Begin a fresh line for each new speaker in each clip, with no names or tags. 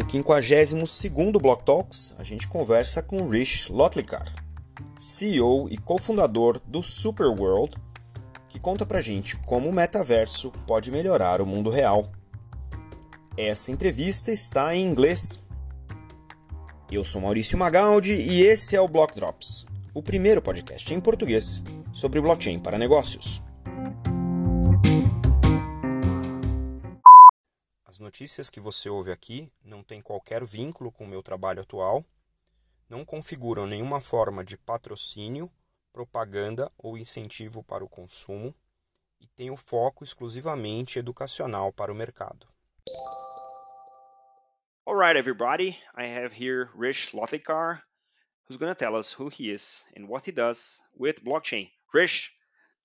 No 52º Block Talks, a gente conversa com Rich Lotlikar, CEO e cofundador do Superworld, que conta pra gente como o metaverso pode melhorar o mundo real. Essa entrevista está em inglês. Eu sou Maurício Magaldi e esse é o Block Drops, o primeiro podcast em português sobre blockchain para negócios. Notícias que você ouve aqui não têm qualquer vínculo com o meu trabalho atual, não configuram nenhuma forma de patrocínio, propaganda ou incentivo para o consumo e têm o foco exclusivamente educacional para o mercado. Alright, everybody, I have here Rich Lothikar, who's going to tell us who he is and what he does with blockchain. Rich,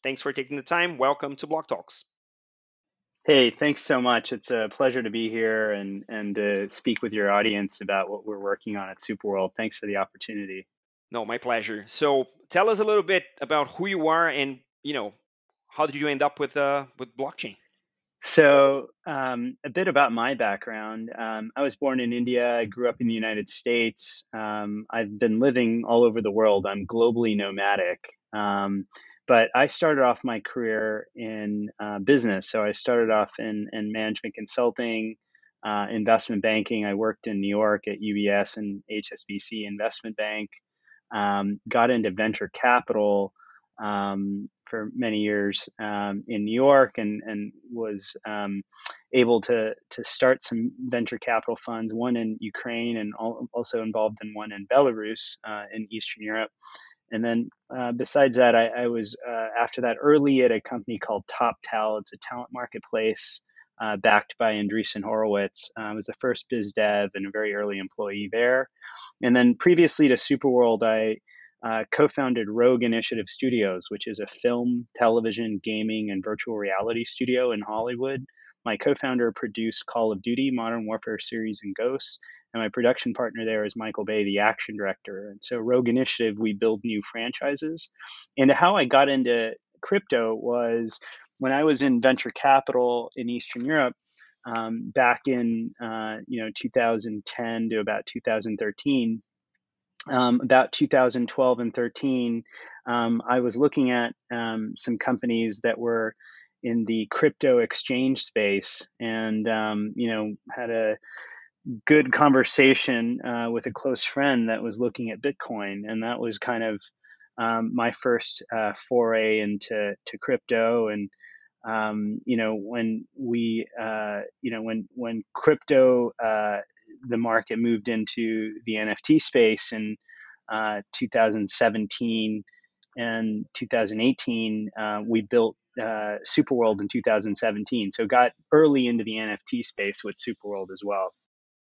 thanks for taking the time. Welcome to Block Talks.
Hey, thanks so much. It's a pleasure to be here and and to speak with your audience about what we're working on at Superworld. Thanks for the opportunity.
No, my pleasure. So, tell us a little bit about who you are and you know how did you end up with uh, with blockchain.
So, um, a bit about my background. Um, I was born in India. I grew up in the United States. Um, I've been living all over the world. I'm globally nomadic. Um, but I started off my career in uh, business. So I started off in, in management consulting, uh, investment banking. I worked in New York at UBS and HSBC Investment Bank. Um, got into venture capital um, for many years um, in New York and, and was um, able to, to start some venture capital funds, one in Ukraine and also involved in one in Belarus uh, in Eastern Europe. And then uh, besides that, I, I was uh, after that early at a company called Toptal. It's a talent marketplace uh, backed by Andreessen Horowitz. Uh, I was the first biz dev and a very early employee there. And then previously to Superworld, I uh, co-founded Rogue Initiative Studios, which is a film, television, gaming, and virtual reality studio in Hollywood. My co-founder produced Call of Duty, Modern Warfare series, and Ghosts, and my production partner there is Michael Bay, the action director. And so Rogue Initiative, we build new franchises. And how I got into crypto was when I was in venture capital in Eastern Europe. Um, back in uh, you know 2010 to about 2013, um, about 2012 and 13, um, I was looking at um, some companies that were in the crypto exchange space, and um, you know had a good conversation uh, with a close friend that was looking at Bitcoin, and that was kind of um, my first uh, foray into to crypto. And um, you know, when we, uh, you know, when when crypto, uh, the market moved into the NFT space in uh, 2017 and 2018, uh, we built uh, Superworld in 2017. So got early into the NFT space with Superworld as well.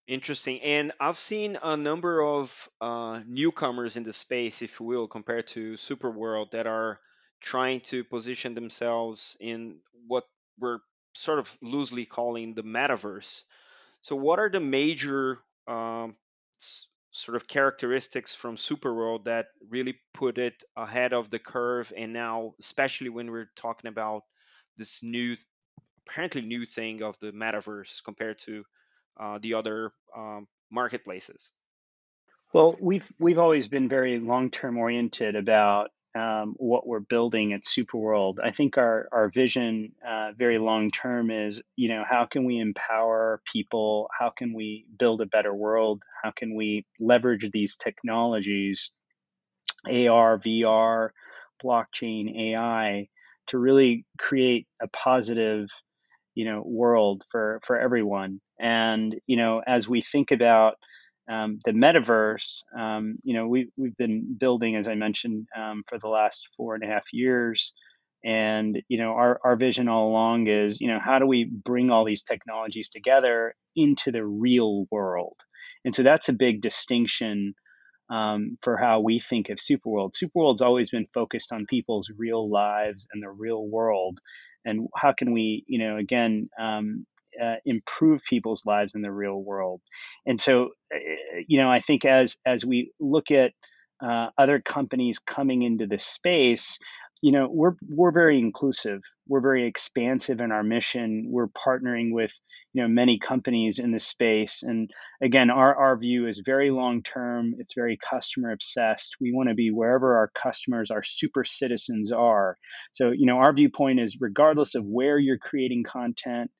Interesting. And I've seen a number of uh, newcomers in the space, if you will, compared to Superworld, that are trying to position themselves in what we're sort of loosely calling the metaverse. So, what are the major um, sort of characteristics from Superworld that really put it ahead of the curve? And now, especially when we're talking about this new, apparently new thing of the metaverse compared to uh, the other um, marketplaces?
Well, we've we've always been very long term oriented about um, what we're building at Superworld. I think our our vision, uh, very long term, is you know how can we empower people? How can we build a better world? How can we leverage these technologies, AR, VR, blockchain, AI, to really create a positive you know world for for everyone and you know as we think about um, the metaverse um, you know we, we've been building as i mentioned um, for the last four and a half years. And you know our, our vision all along is you know how do we bring all these technologies together into the real world? And so that's a big distinction um, for how we think of superworld. Superworld's always been focused on people's real lives and the real world. And how can we you know again um, uh, improve people's lives in the real world and so uh, you know i think as as we look at uh, other companies coming into this space you know, we're we're very inclusive. We're very expansive in our mission. We're partnering with you know many companies in this space, and again, our our view is very long term. It's very customer obsessed. We want to be wherever our customers, our super citizens are. So you know, our viewpoint is regardless of where you're creating content.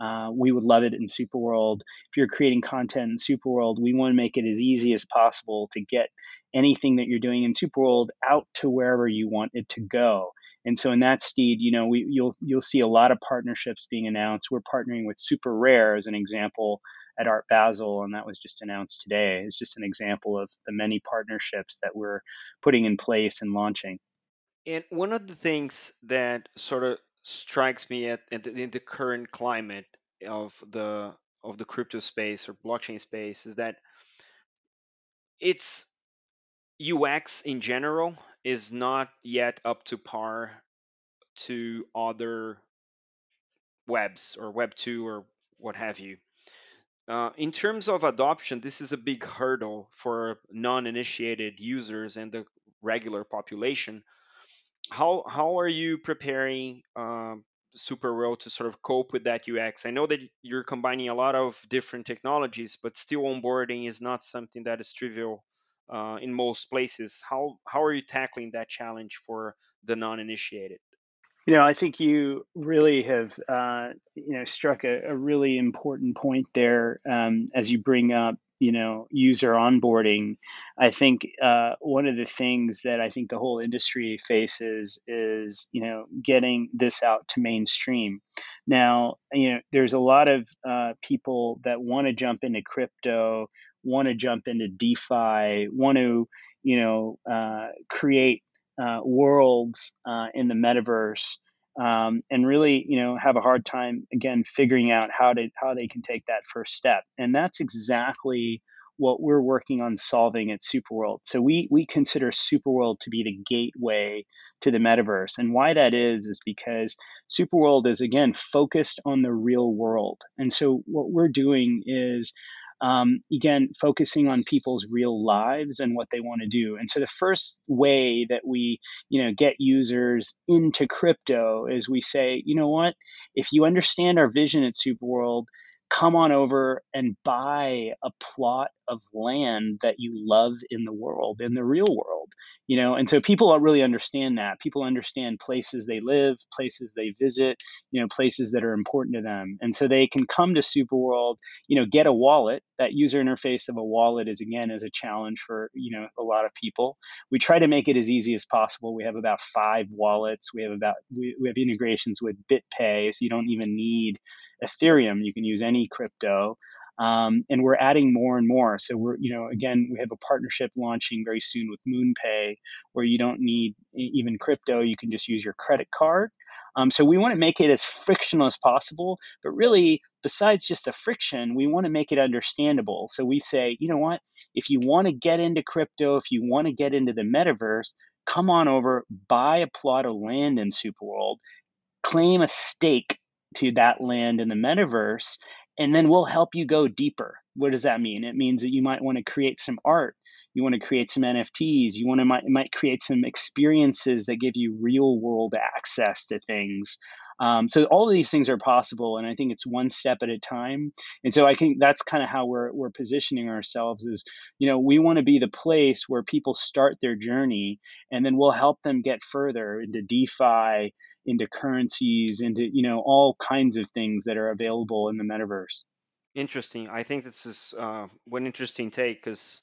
Uh, we would love it in Superworld. If you're creating content in Superworld, we want to make it as easy as possible to get anything that you're doing in Superworld out to wherever you want it to go. And so in that steed, you know, we, you'll you'll see a lot of partnerships being announced. We're partnering with SuperRare as an example at Art Basel, and that was just announced today. It's just an example of the many partnerships that we're putting in place and launching.
And one of the things that sort of strikes me at, at in the current climate of the of the crypto space or blockchain space is that its UX in general is not yet up to par to other webs or web 2 or what have you. Uh, in terms of adoption this is a big hurdle for non-initiated users and the regular population how how are you preparing um, Superworld to sort of cope with that UX? I know that you're combining a lot of different technologies, but still onboarding is not something that is trivial uh, in most places. How how are you tackling that challenge for the non-initiated?
You know, I think you really have, uh, you know, struck a, a, really important point there um, as you bring up you know user onboarding i think uh, one of the things that i think the whole industry faces is you know getting this out to mainstream. Now you know there's a lot of uh, people that want to jump into crypto want to jump into defi want to you know uh, create uh, worlds uh, in the metaverse um, and really you know have a hard time again figuring out how to how they can take that first step. And that's exactly what we're working on solving at superworld. So we we consider superworld to be the gateway to the metaverse. And why that is is because superworld is again focused on the real world. And so what we're doing is um, again, focusing on people's real lives and what they want to do. And so the first way that we, you know, get users into crypto is we say, you know what, if you understand our vision at Superworld, come on over and buy a plot of land that you love in the world, in the real world. You know, and so people really understand that. People understand places they live, places they visit, you know, places that are important to them. And so they can come to Superworld, you know, get a wallet. That user interface of a wallet is again is a challenge for, you know, a lot of people. We try to make it as easy as possible. We have about five wallets. We have about we, we have integrations with BitPay, so you don't even need Ethereum. You can use any crypto. Um, and we're adding more and more. So we're, you know, again, we have a partnership launching very soon with MoonPay, where you don't need even crypto; you can just use your credit card. Um, so we want to make it as frictional as possible, but really, besides just the friction, we want to make it understandable. So we say, you know what? If you want to get into crypto, if you want to get into the metaverse, come on over, buy a plot of land in Superworld, claim a stake to that land in the metaverse and then we'll help you go deeper. What does that mean? It means that you might want to create some art. You want to create some nfts you want to might, might create some experiences that give you real world access to things. Um, so all of these things are possible and i think it's one step at a time. And so i think that's kind of how we're, we're positioning ourselves is you know we want to be the place where people start their journey and then we'll help them get further into defi into currencies, into you know all kinds of things that are available in the metaverse.
Interesting. I think this is uh, one interesting take because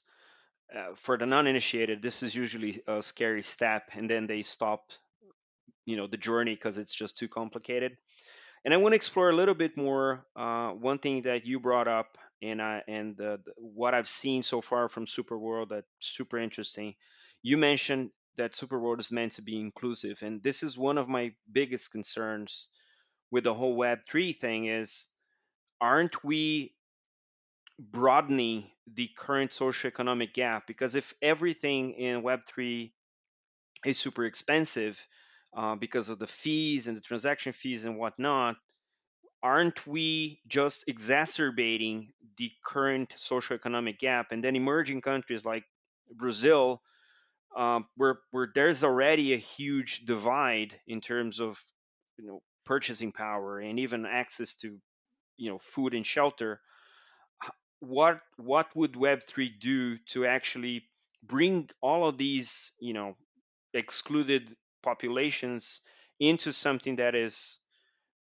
uh, for the non-initiated, this is usually a scary step, and then they stop, you know, the journey because it's just too complicated. And I want to explore a little bit more. Uh, one thing that you brought up, and and what I've seen so far from Superworld that's super interesting. You mentioned that Superworld is meant to be inclusive, and this is one of my biggest concerns with the whole Web3 thing is aren't we broadening the current socioeconomic gap? Because if everything in Web3 is super expensive uh, because of the fees and the transaction fees and whatnot, aren't we just exacerbating the current socioeconomic gap? And then emerging countries like Brazil um, where where there's already a huge divide in terms of you know purchasing power and even access to you know food and shelter. What what would web3 do to actually bring all of these you know excluded populations into something that is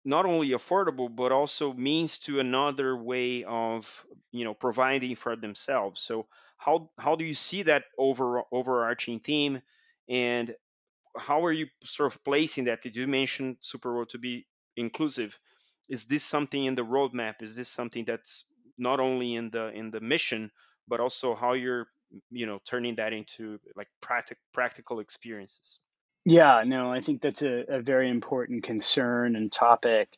not only affordable but also means to another way of you know providing for themselves? So how how do you see that over overarching theme? And how are you sort of placing that? Did you mention super World to be inclusive? Is this something in the roadmap? Is this something that's not only in the in the mission but also how you're you know turning that into like practic- practical experiences
Yeah, no, I think that's a, a very important concern and topic.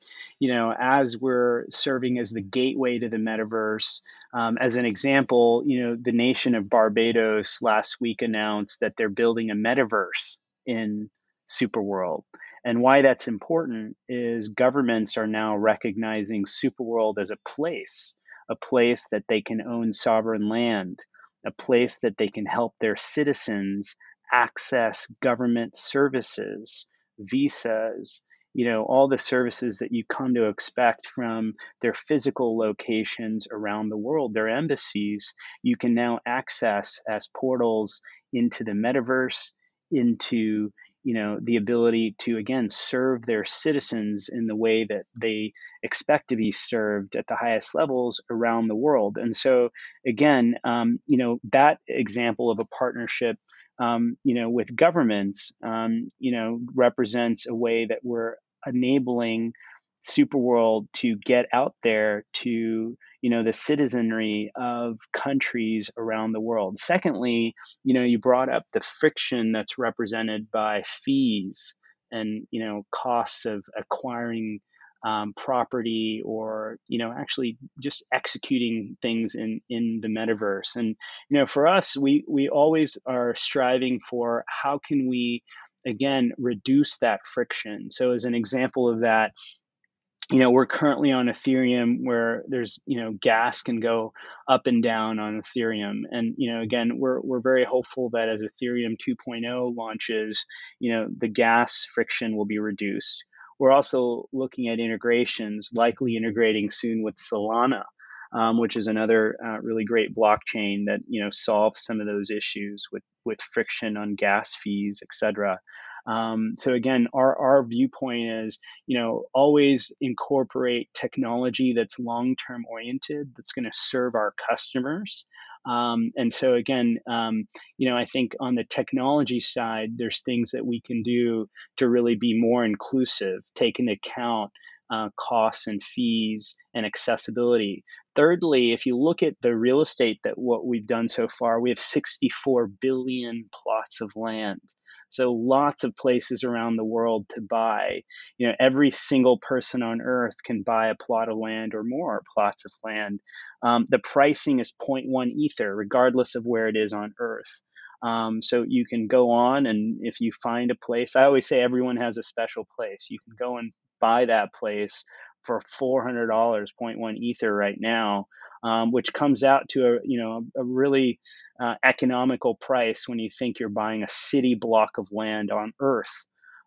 You know, as we're serving as the gateway to the metaverse, um, as an example, you know, the nation of Barbados last week announced that they're building a metaverse in Superworld. And why that's important is governments are now recognizing Superworld as a place, a place that they can own sovereign land, a place that they can help their citizens access government services, visas, you know, all the services that you come to expect from their physical locations around the world, their embassies, you can now access as portals into the metaverse, into you know the ability to again serve their citizens in the way that they expect to be served at the highest levels around the world. And so again um, you know that example of a partnership um, you know, with governments, um, you know, represents a way that we're enabling Superworld to get out there to, you know, the citizenry of countries around the world. Secondly, you know, you brought up the friction that's represented by fees and, you know, costs of acquiring um, property or you know actually just executing things in in the metaverse. And you know for us we we always are striving for how can we again reduce that friction. So as an example of that you know we're currently on ethereum where there's you know gas can go up and down on ethereum. And you know again we're we're very hopeful that as ethereum 2.0 launches you know the gas friction will be reduced we're also looking at integrations likely integrating soon with solana um, which is another uh, really great blockchain that you know solves some of those issues with with friction on gas fees et cetera um, so again, our our viewpoint is you know always incorporate technology that's long term oriented, that's going to serve our customers. Um, and so again, um, you know, I think on the technology side, there's things that we can do to really be more inclusive, take into account uh, costs and fees and accessibility. Thirdly, if you look at the real estate that what we've done so far, we have 64 billion plots of land. So lots of places around the world to buy. You know, every single person on earth can buy a plot of land or more plots of land. Um, the pricing is zero point 0.1 ether, regardless of where it is on earth. Um, so you can go on and if you find a place, I always say everyone has a special place. You can go and buy that place for $400, zero point 0.1 ether right now, um, which comes out to a you know a really uh, economical price when you think you're buying a city block of land on Earth.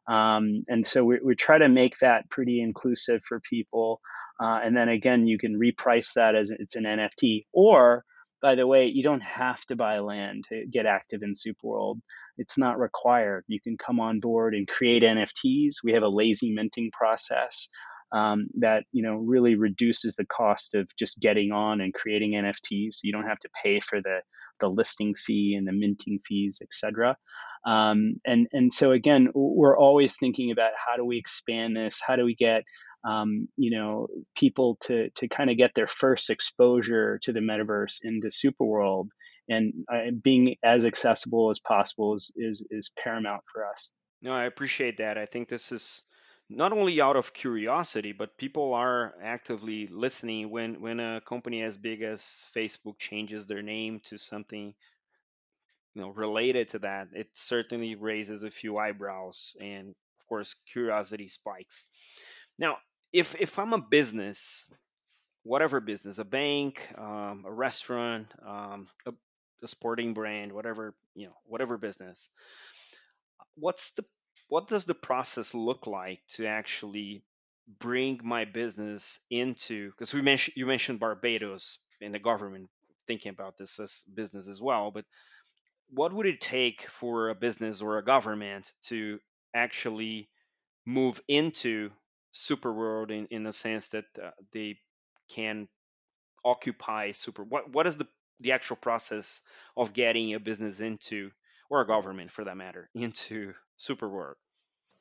Um, and so we, we try to make that pretty inclusive for people. Uh, and then again, you can reprice that as it's an NFT. Or, by the way, you don't have to buy land to get active in Superworld. It's not required. You can come on board and create NFTs. We have a lazy minting process um, that you know really reduces the cost of just getting on and creating NFTs. You don't have to pay for the the listing fee and the minting fees, etc. Um, and and so again, we're always thinking about how do we expand this? How do we get um, you know people to to kind of get their first exposure to the metaverse into Superworld and uh, being as accessible as possible is, is is paramount for us.
no i appreciate that i think this is not only out of curiosity but people are actively listening when when a company as big as facebook changes their name to something you know related to that it certainly raises a few eyebrows and of course curiosity spikes now if if i'm a business whatever business a bank um, a restaurant um, a the sporting brand, whatever you know, whatever business. What's the what does the process look like to actually bring my business into? Because we mentioned you mentioned Barbados and the government thinking about this as business as well, but what would it take for a business or a government to actually move into superworld in, in the sense that uh, they can occupy super what what is the the actual process of getting a business into or a government for that matter into superworld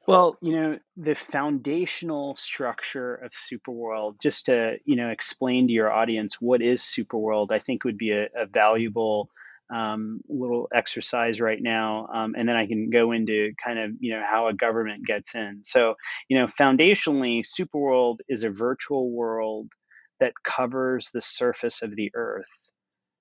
Well, you know, the foundational structure of Superworld, just to, you know, explain to your audience what is Superworld, I think would be a, a valuable um, little exercise right now. Um, and then I can go into kind of, you know, how a government gets in. So, you know, foundationally, Superworld is a virtual world that covers the surface of the earth.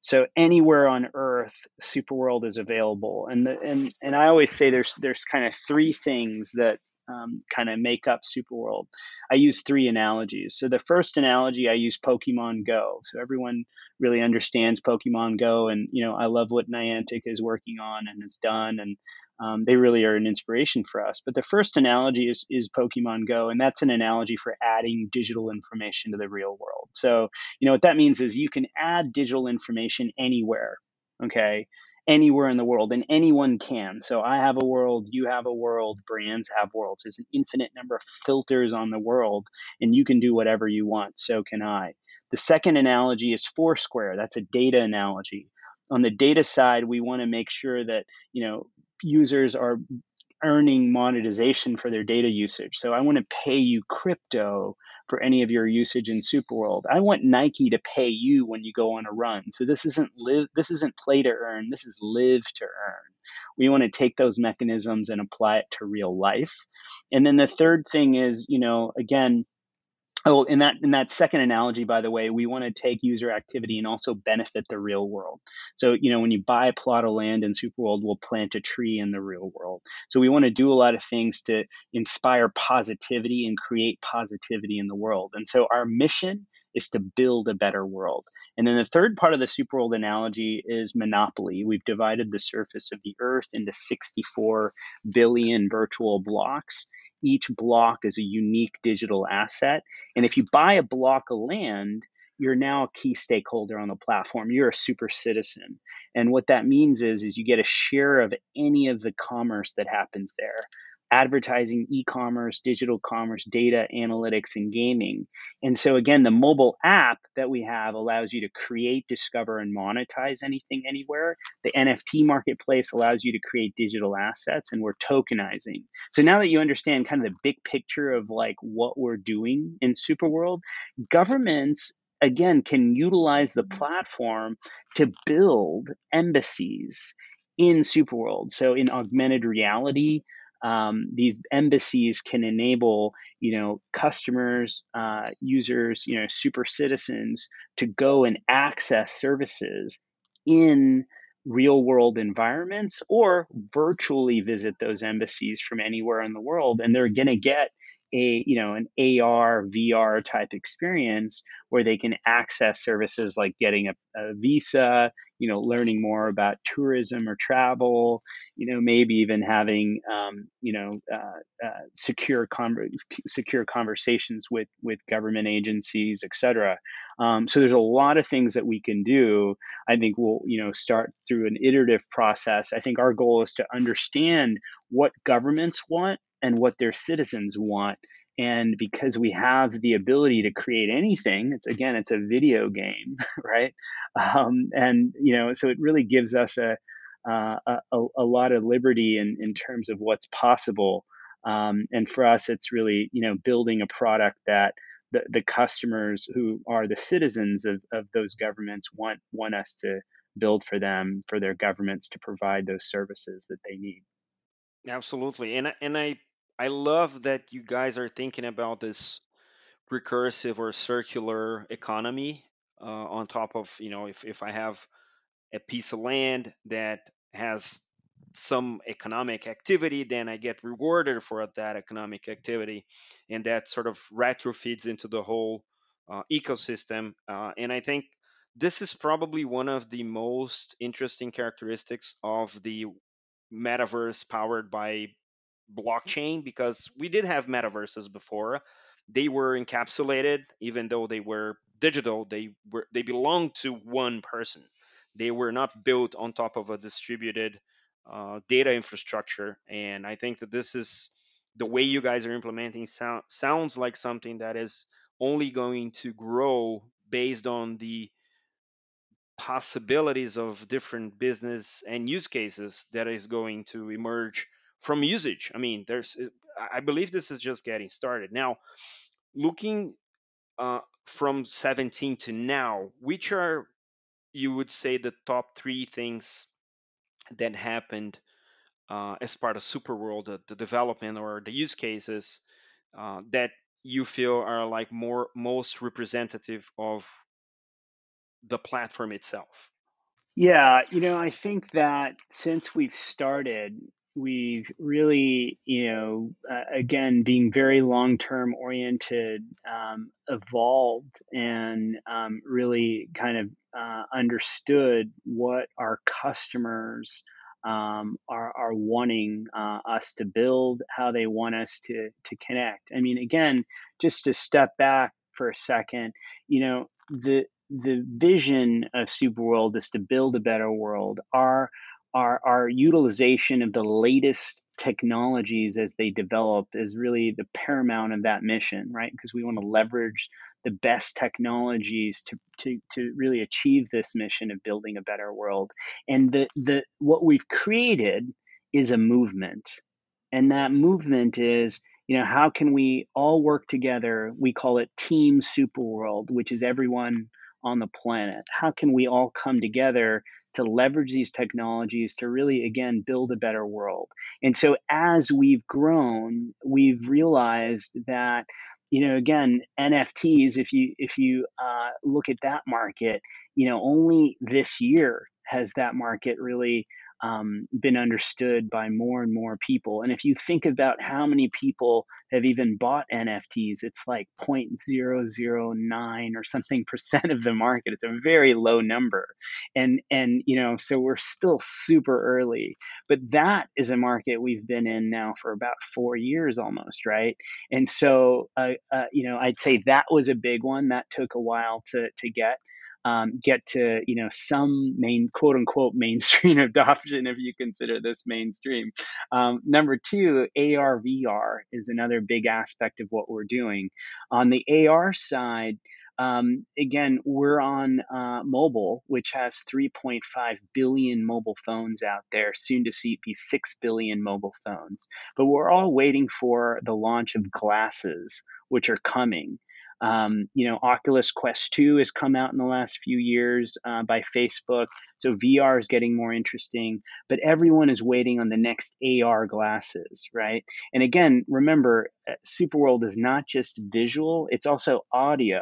So anywhere on Earth, Superworld is available, and the, and and I always say there's there's kind of three things that um, kind of make up Superworld. I use three analogies. So the first analogy I use Pokemon Go. So everyone really understands Pokemon Go, and you know I love what Niantic is working on and has done, and um, they really are an inspiration for us. But the first analogy is, is Pokemon Go, and that's an analogy for adding digital information to the real world. So, you know, what that means is you can add digital information anywhere, okay? Anywhere in the world, and anyone can. So, I have a world, you have a world, brands have worlds. There's an infinite number of filters on the world, and you can do whatever you want. So can I. The second analogy is Foursquare. That's a data analogy on the data side, we want to make sure that you know users are earning monetization for their data usage. So I want to pay you crypto for any of your usage in Superworld. I want Nike to pay you when you go on a run. So this isn't live this isn't play to earn, this is live to earn. We want to take those mechanisms and apply it to real life. And then the third thing is, you know, again, Oh, in that in that second analogy, by the way, we want to take user activity and also benefit the real world. So, you know, when you buy a plot of land in Superworld, we'll plant a tree in the real world. So we want to do a lot of things to inspire positivity and create positivity in the world. And so our mission is to build a better world. And then the third part of the superworld analogy is monopoly. We've divided the surface of the earth into 64 billion virtual blocks. Each block is a unique digital asset. And if you buy a block of land, you're now a key stakeholder on the platform. You're a super citizen. And what that means is, is you get a share of any of the commerce that happens there advertising, e commerce, digital commerce, data analytics, and gaming. And so, again, the mobile app that we have allows you to create, discover, and monetize anything anywhere. The NFT marketplace allows you to create digital assets, and we're tokenizing. So, now that you understand kind of the big picture of like what we're doing in Superworld, governments again can utilize the platform to build embassies in Superworld. So in augmented reality, um, these embassies can enable you know customers uh, users you know super citizens to go and access services in real world environments or virtually visit those embassies from anywhere in the world. And they're going to get a you know an AR VR type experience where they can access services like getting a, a, visa, you know, learning more about tourism or travel, you know, maybe even having um, you know uh, uh, secure con- secure conversations with with government agencies, et cetera. Um, so there's a lot of things that we can do. I think we'll you know start through an iterative process. I think our goal is to understand what governments want and what their citizens want. And because we have the ability to create anything it's again it's a video game right? Um, and you know so it really gives us a uh, a, a, lot of liberty in, in terms of what's possible. Um, and for us it's really you know building a product that the, the customers who are the citizens of, of those governments want want us to build for them for their governments to provide those services that they need.
Absolutely. And and i i love that you guys are thinking about this recursive or circular economy uh, on top of you know if, if i have a piece of land that has some economic activity, then I get rewarded for that economic activity, and that sort of retrofeeds into the whole uh, ecosystem. Uh, and I think this is probably one of the most interesting characteristics of the metaverse powered by blockchain because we did have metaverses before. They were encapsulated, even though they were digital. They were they belonged to one person. They were not built on top of a distributed uh, data infrastructure. And I think that this is the way you guys are implementing sound, sounds like something that is only going to grow based on the possibilities of different business and use cases that is going to emerge from usage. I mean, there's, I believe this is just getting started. Now, looking uh, from 17 to now, which are, you would say, the top three things that happened uh, as part of Superworld, the, the development or the use cases uh, that you feel are like more most representative of the platform itself?
Yeah, you know, I think that since we've started, we've really, you know, uh, again, being very long-term oriented, um, evolved and um, really kind of uh, understood what our customers um, are, are wanting uh, us to build, how they want us to to connect. I mean, again, just to step back for a second, you know, the the vision of Superworld is to build a better world. Our our our utilization of the latest technologies as they develop is really the paramount of that mission, right? Because we want to leverage the best technologies to, to, to really achieve this mission of building a better world. And the, the what we've created is a movement. And that movement is you know how can we all work together we call it team superworld which is everyone on the planet? How can we all come together to leverage these technologies to really again build a better world? And so as we've grown we've realized that you know again nfts if you if you uh, look at that market you know only this year has that market really um, been understood by more and more people. And if you think about how many people have even bought NFTs, it's like 0.009 or something percent of the market. It's a very low number. And and you know, so we're still super early. But that is a market we've been in now for about 4 years almost, right? And so uh, uh, you know, I'd say that was a big one that took a while to to get um, get to you know some main quote unquote mainstream adoption if you consider this mainstream. Um, number two, AR VR is another big aspect of what we're doing. On the AR side. Um, again, we're on uh, mobile, which has 3.5 billion mobile phones out there, soon to see be 6 billion mobile phones. But we're all waiting for the launch of glasses, which are coming. Um, you know, Oculus Quest 2 has come out in the last few years uh, by Facebook. So VR is getting more interesting, but everyone is waiting on the next AR glasses, right? And again, remember, uh, Superworld is not just visual, it's also audio.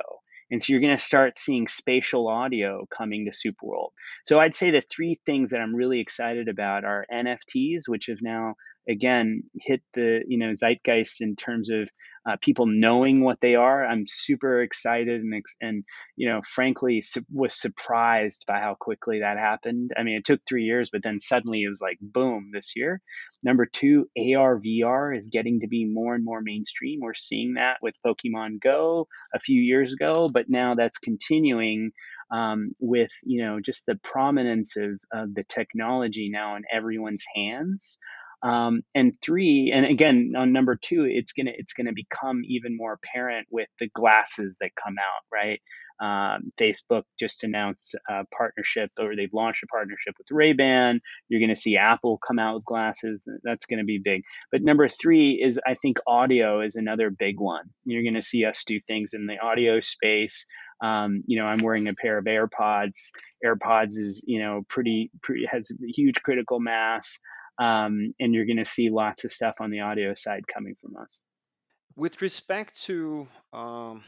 And so you're going to start seeing spatial audio coming to Superworld. So I'd say the three things that I'm really excited about are NFTs, which have now again hit the you know zeitgeist in terms of uh, people knowing what they are. I'm super excited and and you know frankly su- was surprised by how quickly that happened. I mean, it took three years, but then suddenly it was like boom this year. Number two, AR VR is getting to be more and more mainstream. We're seeing that with Pokemon Go a few years ago, but now that's continuing um, with you know just the prominence of, of the technology now in everyone's hands. Um, and three, and again on number two, it's gonna it's gonna become even more apparent with the glasses that come out, right? Um, Facebook just announced a partnership, or they've launched a partnership with Ray Ban. You're going to see Apple come out with glasses. That's going to be big. But number three is, I think, audio is another big one. You're going to see us do things in the audio space. Um, you know, I'm wearing a pair of AirPods. AirPods is, you know, pretty, pretty has huge critical mass um, and you're going to see lots of stuff on the audio side coming from us.
With respect to um,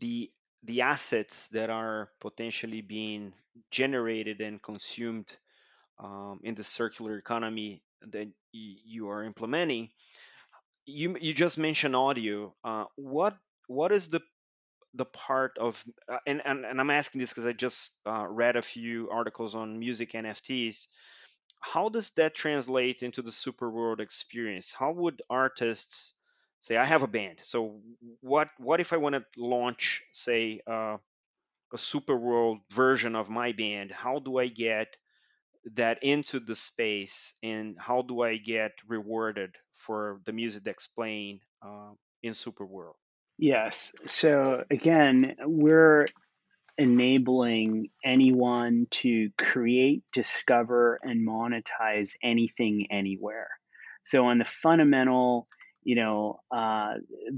the the assets that are potentially being generated and consumed um, in the circular economy that you are implementing, you you just mentioned audio. Uh, what what is the the part of uh, and, and and I'm asking this because I just uh, read a few articles on music NFTs. How does that translate into the super world experience? How would artists say, "I have a band"? So what what if I want to launch, say, uh, a super world version of my band? How do I get that into the space, and how do I get rewarded for the music that's playing uh, in super world?
Yes. So again, we're enabling anyone to create, discover, and monetize anything anywhere. So on the fundamental, you know, uh,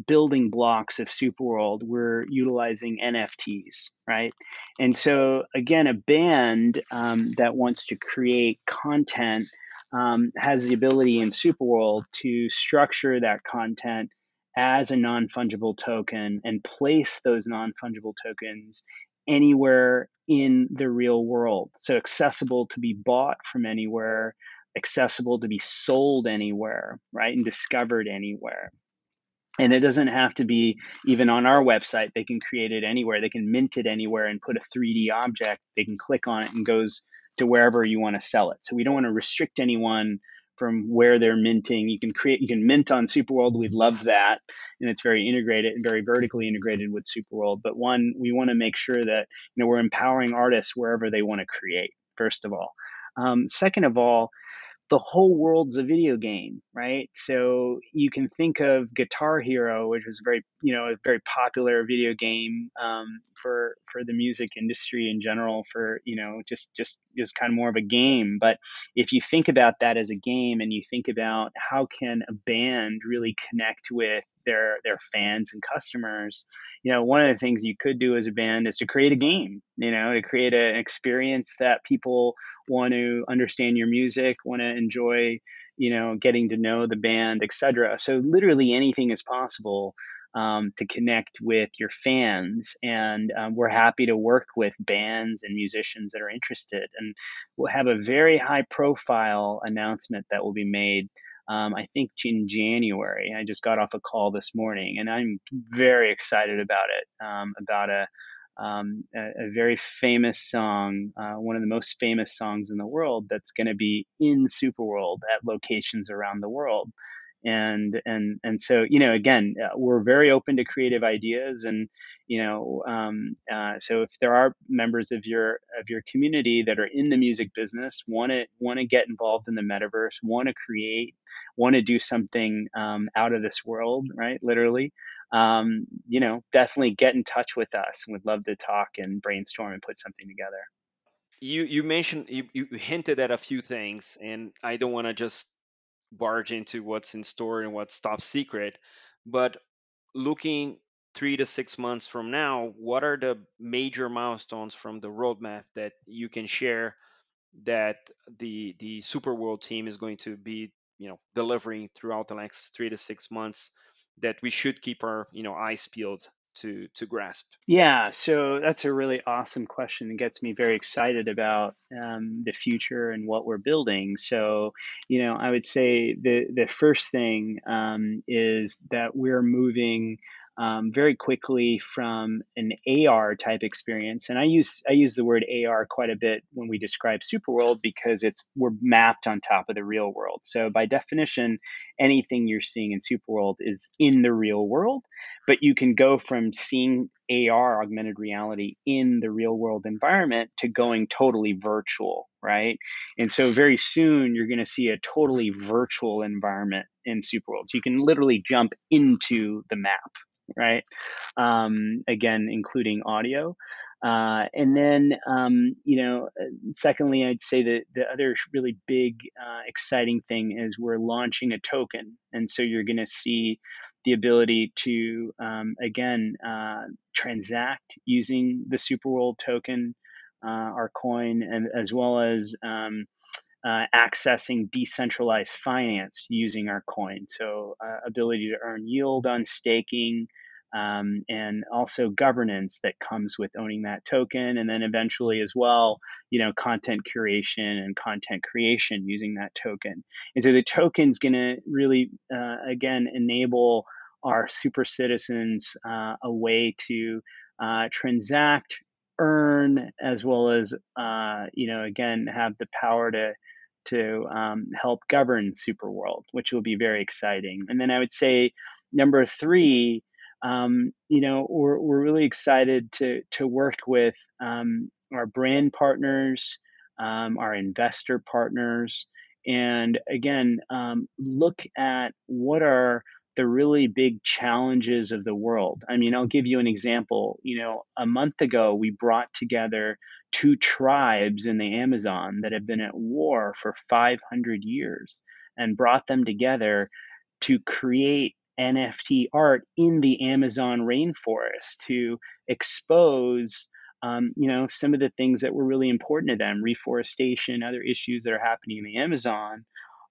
building blocks of Superworld, we're utilizing NFTs, right? And so again, a band um, that wants to create content um, has the ability in Superworld to structure that content as a non fungible token and place those non fungible tokens anywhere in the real world. So accessible to be bought from anywhere, accessible to be sold anywhere, right? And discovered anywhere. And it doesn't have to be even on our website. They can create it anywhere. They can mint it anywhere and put a 3D object. They can click on it and goes to wherever you want to sell it. So we don't want to restrict anyone from where they're minting. You can create, you can mint on Superworld. We love that, and it's very integrated and very vertically integrated with Superworld. But one, we want to make sure that you know we're empowering artists wherever they want to create. First of all, um, second of all, the whole world's a video game, right? So you can think of Guitar Hero, which was very, you know, a very popular video game um, for for the music industry in general. For you know, just just just kind of more of a game. But if you think about that as a game, and you think about how can a band really connect with their their fans and customers you know one of the things you could do as a band is to create a game you know to create a, an experience that people want to understand your music want to enjoy you know getting to know the band etc so literally anything is possible um, to connect with your fans and um, we're happy to work with bands and musicians that are interested. And we'll have a very high profile announcement that will be made um, I think in January. I just got off a call this morning, and I'm very excited about it. Um, about a, um, a, a very famous song, uh, one of the most famous songs in the world, that's going to be in Superworld at locations around the world and and and so you know again uh, we're very open to creative ideas and you know um, uh, so if there are members of your of your community that are in the music business want to want to get involved in the metaverse want to create want to do something um, out of this world right literally um, you know definitely get in touch with us. We'd love to talk and brainstorm and put something together.
You you mentioned you, you hinted at a few things, and I don't want to just barge into what's in store and what's top secret, but looking three to six months from now, what are the major milestones from the roadmap that you can share that the the Super World team is going to be you know delivering throughout the next three to six months that we should keep our you know eyes peeled to to grasp?
Yeah, so that's a really awesome question. It gets me very excited about um, the future and what we're building. So, you know, I would say the the first thing um, is that we're moving um, very quickly from an AR type experience, and I use I use the word AR quite a bit when we describe Superworld because it's we're mapped on top of the real world. So by definition, anything you're seeing in Superworld is in the real world, but you can go from seeing AR augmented reality in the real world environment to going totally virtual, right? And so very soon you're going to see a totally virtual environment in Superworld. So you can literally jump into the map, right? Um, again, including audio. Uh, and then, um, you know, uh, secondly, I'd say that the other really big, uh, exciting thing is we're launching a token. And so you're going to see the ability to, um, again, uh, transact using the Superworld token, uh, our coin, and as well as um, uh, accessing decentralized finance using our coin. So, uh, ability to earn yield on staking, um, and also governance that comes with owning that token, and then eventually as well, you know, content curation and content creation using that token. And so the token's going to really, uh, again, enable our super citizens uh, a way to uh, transact, earn, as well as uh, you know again have the power to to um, help govern Superworld, which will be very exciting. And then I would say number three, um, you know, we're, we're really excited to to work with um, our brand partners, um, our investor partners, and again, um, look at what are the really big challenges of the world. I mean, I'll give you an example. You know, a month ago, we brought together two tribes in the Amazon that have been at war for 500 years and brought them together to create NFT art in the Amazon rainforest to expose um, you know, some of the things that were really important to them, reforestation, other issues that are happening in the Amazon.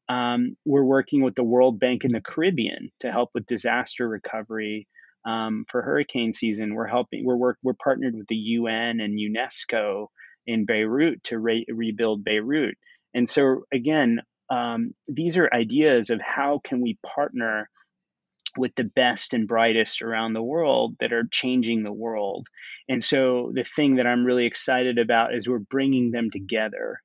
Um, we're working with the World Bank in the Caribbean to help with disaster recovery um, for hurricane season. We're helping. We're work. We're partnered with the UN and UNESCO in Beirut to re- rebuild Beirut. And so again, um, these are ideas of how can we partner with the best and brightest around the world that are changing the world. And so the thing that I'm really excited about is we're bringing them together.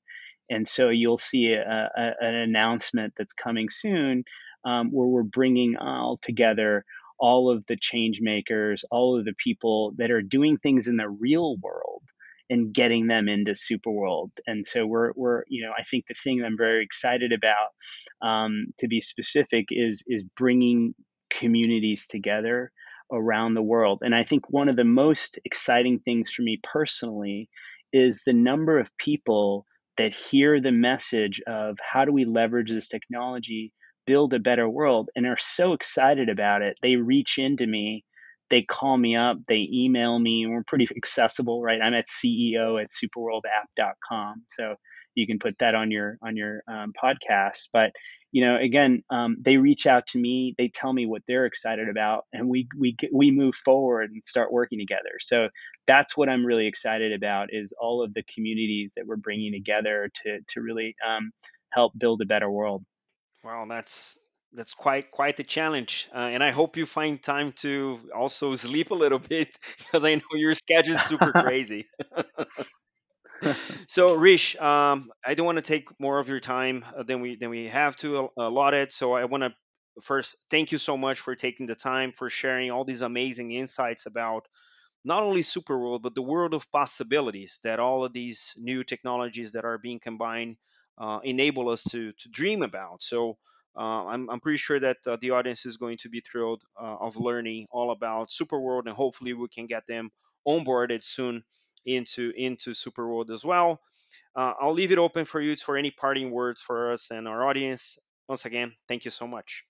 And so you'll see a, a, an announcement that's coming soon um, where we're bringing all together all of the change makers, all of the people that are doing things in the real world and getting them into Superworld. And so we're we're you know I think the thing that I'm very excited about, um, to be specific, is is bringing communities together around the world. And I think one of the most exciting things for me personally is the number of people that hear the message of how do we leverage this technology, build a better world, and are so excited about it. They reach into me, they call me up, they email me. and We're pretty accessible, right? I'm at CEO at superworldapp.com. So you can put that on your on your um, podcast. But you know, again, um, they reach out to me, they tell me what they're excited about, and we we we move forward and start working together. So that's what I'm really excited about is all of the communities that we're bringing together to to really um, help build a better world.
Wow, that's that's quite quite the challenge, uh, and I hope you find time to also sleep a little bit because I know your schedule is super crazy. so Rish, um, I don't want to take more of your time uh, than we than we have to allot it. So I want to first thank you so much for taking the time for sharing all these amazing insights about not only Superworld but the world of possibilities that all of these new technologies that are being combined uh, enable us to to dream about. So. Uh, I'm, I'm pretty sure that uh, the audience is going to be thrilled uh, of learning all about Superworld, and hopefully we can get them onboarded soon into into Superworld as well. Uh, I'll leave it open for you for any parting words for us and our audience. Once again, thank you so much.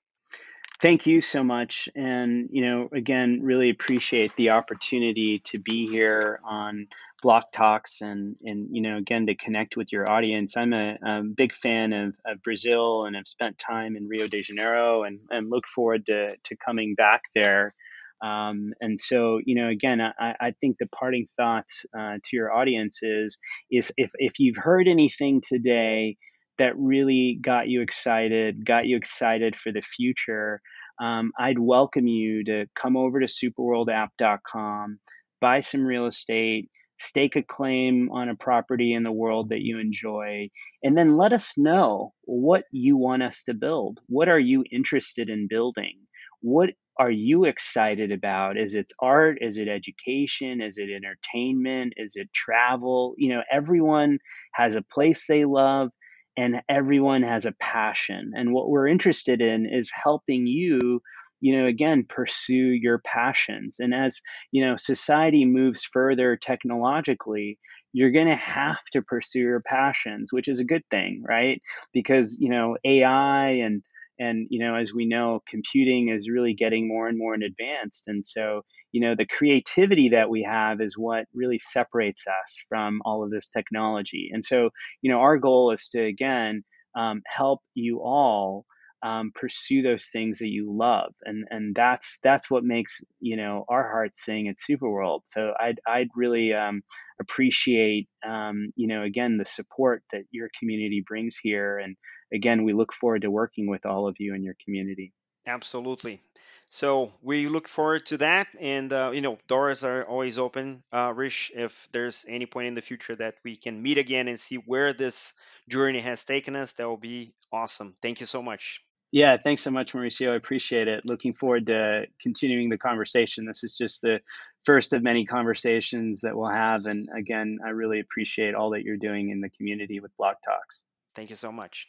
Thank you so much. And, you know, again, really appreciate the opportunity to be here on Block Drops and, and you know, again, to connect with your audience. I'm a, a big fan of, of Brazil and have spent time in Rio de Janeiro and, and look forward to, to coming back there um, and so, you know, again, I, I think the parting thoughts uh, to your audience is, is if, if you've heard anything today that really got you excited, got you excited for the future, um, I'd welcome you to come over to superworldapp.com, buy some real estate, stake a claim on a property in the world that you enjoy, and then let us know what you want us to build. What are you interested in building? What are you excited about? Is it art? Is it education? Is it entertainment? Is it travel? You know, everyone has a place they love and everyone has a passion. And what we're interested in is helping you, you know, again, pursue your passions. And as, you know, society moves further technologically, you're going to have to pursue your passions, which is a good thing, right? Because, you know, AI and and you know as we know computing is really getting more and more advanced and so you know the creativity that we have is what really separates us from all of this technology. And so you know our goal is to again um, help you all um, pursue those things that you love and and that's that's what makes you know our hearts sing at superworld. So i'd i'd really um, appreciate um, you know again the support that your community brings here and again we look forward to working with all of you in your community
absolutely
So we look forward to that, and uh, you know, doors are always open, uh, Rish. If there's any point in the future that we can meet again and see where this journey has taken us, that will be awesome. Thank you so much.
Yeah, thanks so much, Mauricio. I appreciate it. Looking forward to continuing the conversation. This is just the first of many conversations that we'll have. And again, I really appreciate all that you're doing in the community with Block Drops.
Thank you so much.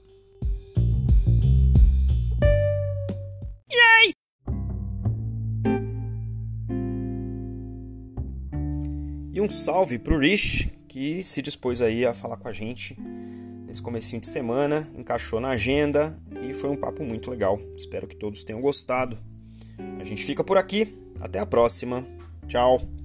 Um salve pro Rich, que se dispôs aí a falar com a gente nesse comecinho de semana, encaixou na agenda e foi um papo muito legal. Espero que todos tenham gostado. A gente fica por aqui. Até a próxima. Tchau.